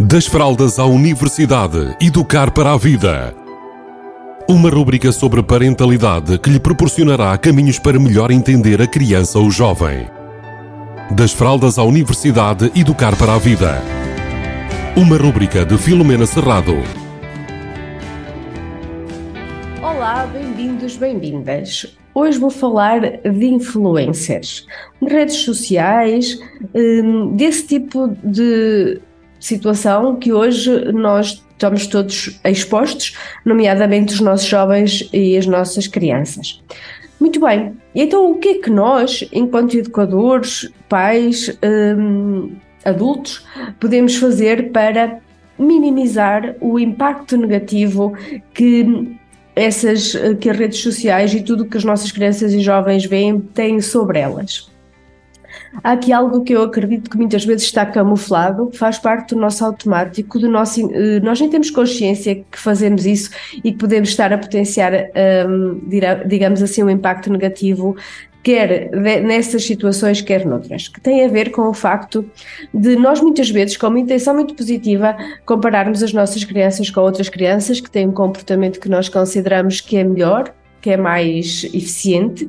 Das fraldas à universidade, educar para a vida. Uma rúbrica sobre parentalidade que lhe proporcionará caminhos para melhor entender a criança ou jovem. Das fraldas à universidade, educar para a vida. Uma rúbrica de Filomena Serrado. Olá, bem-vindos, bem-vindas. Hoje vou falar de influencers, de redes sociais, hum, desse tipo de situação que hoje nós estamos todos expostos, nomeadamente os nossos jovens e as nossas crianças. Muito bem, então o que é que nós, enquanto educadores, pais, hum, adultos, podemos fazer para minimizar o impacto negativo que essas que as redes sociais e tudo que as nossas crianças e jovens veem têm sobre elas. Há aqui algo que eu acredito que muitas vezes está camuflado, faz parte do nosso automático, do nosso, eh, nós nem temos consciência que fazemos isso e que podemos estar a potenciar, um, digamos assim, um impacto negativo quer nessas situações, quer noutras, que tem a ver com o facto de nós muitas vezes, com uma intenção muito positiva, compararmos as nossas crianças com outras crianças que têm um comportamento que nós consideramos que é melhor, que é mais eficiente,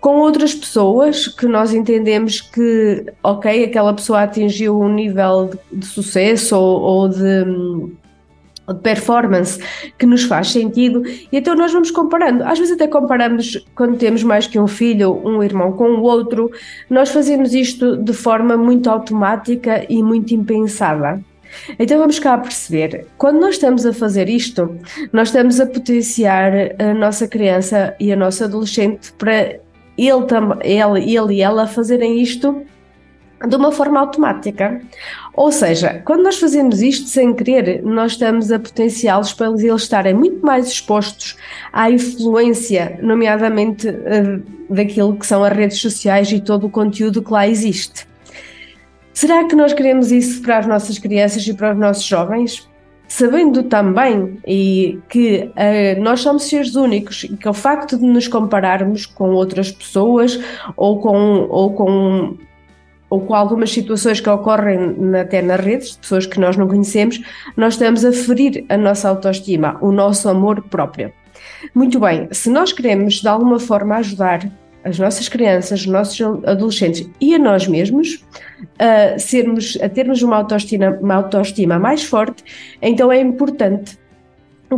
com outras pessoas que nós entendemos que, ok, aquela pessoa atingiu um nível de, de sucesso ou, ou de de performance que nos faz sentido e então nós vamos comparando. Às vezes até comparamos quando temos mais que um filho, um irmão com o outro. Nós fazemos isto de forma muito automática e muito impensada. Então vamos cá perceber, quando nós estamos a fazer isto, nós estamos a potenciar a nossa criança e a nossa adolescente para ele, ele, ele e ela fazerem isto de uma forma automática. Ou seja, quando nós fazemos isto sem querer, nós estamos a potenciá-los para eles estarem muito mais expostos à influência, nomeadamente uh, daquilo que são as redes sociais e todo o conteúdo que lá existe. Será que nós queremos isso para as nossas crianças e para os nossos jovens? Sabendo também e que uh, nós somos seres únicos e que o facto de nos compararmos com outras pessoas ou com, ou com ou com algumas situações que ocorrem até nas redes, de pessoas que nós não conhecemos, nós estamos a ferir a nossa autoestima, o nosso amor próprio. Muito bem, se nós queremos de alguma forma ajudar as nossas crianças, os nossos adolescentes e a nós mesmos a sermos, a termos uma autoestima, uma autoestima mais forte, então é importante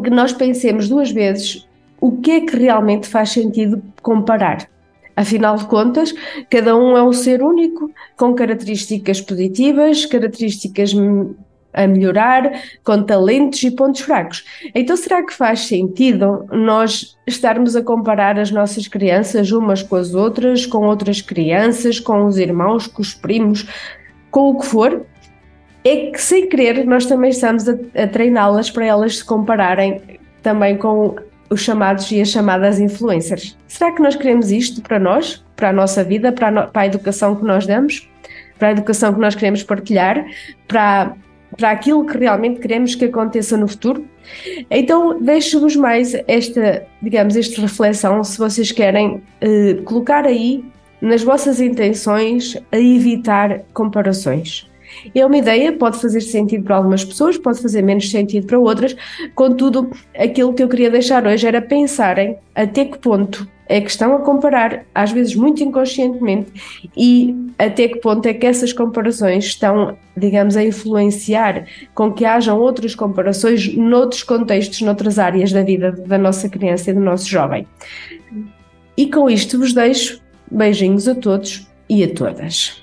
que nós pensemos duas vezes o que é que realmente faz sentido comparar. Afinal de contas, cada um é um ser único, com características positivas, características a melhorar, com talentos e pontos fracos. Então, será que faz sentido nós estarmos a comparar as nossas crianças umas com as outras, com outras crianças, com os irmãos, com os primos, com o que for? É que, sem querer, nós também estamos a, a treiná-las para elas se compararem também com os chamados e as chamadas influencers. Será que nós queremos isto para nós, para a nossa vida, para a, no, para a educação que nós damos, para a educação que nós queremos partilhar, para, para aquilo que realmente queremos que aconteça no futuro? Então, deixo-vos mais esta, digamos, esta reflexão, se vocês querem eh, colocar aí nas vossas intenções a evitar comparações. É uma ideia, pode fazer sentido para algumas pessoas, pode fazer menos sentido para outras. Contudo, aquilo que eu queria deixar hoje era pensarem até que ponto é que estão a comparar, às vezes muito inconscientemente, e até que ponto é que essas comparações estão, digamos, a influenciar com que hajam outras comparações noutros contextos, noutras áreas da vida da nossa criança e do nosso jovem. E com isto vos deixo beijinhos a todos e a todas.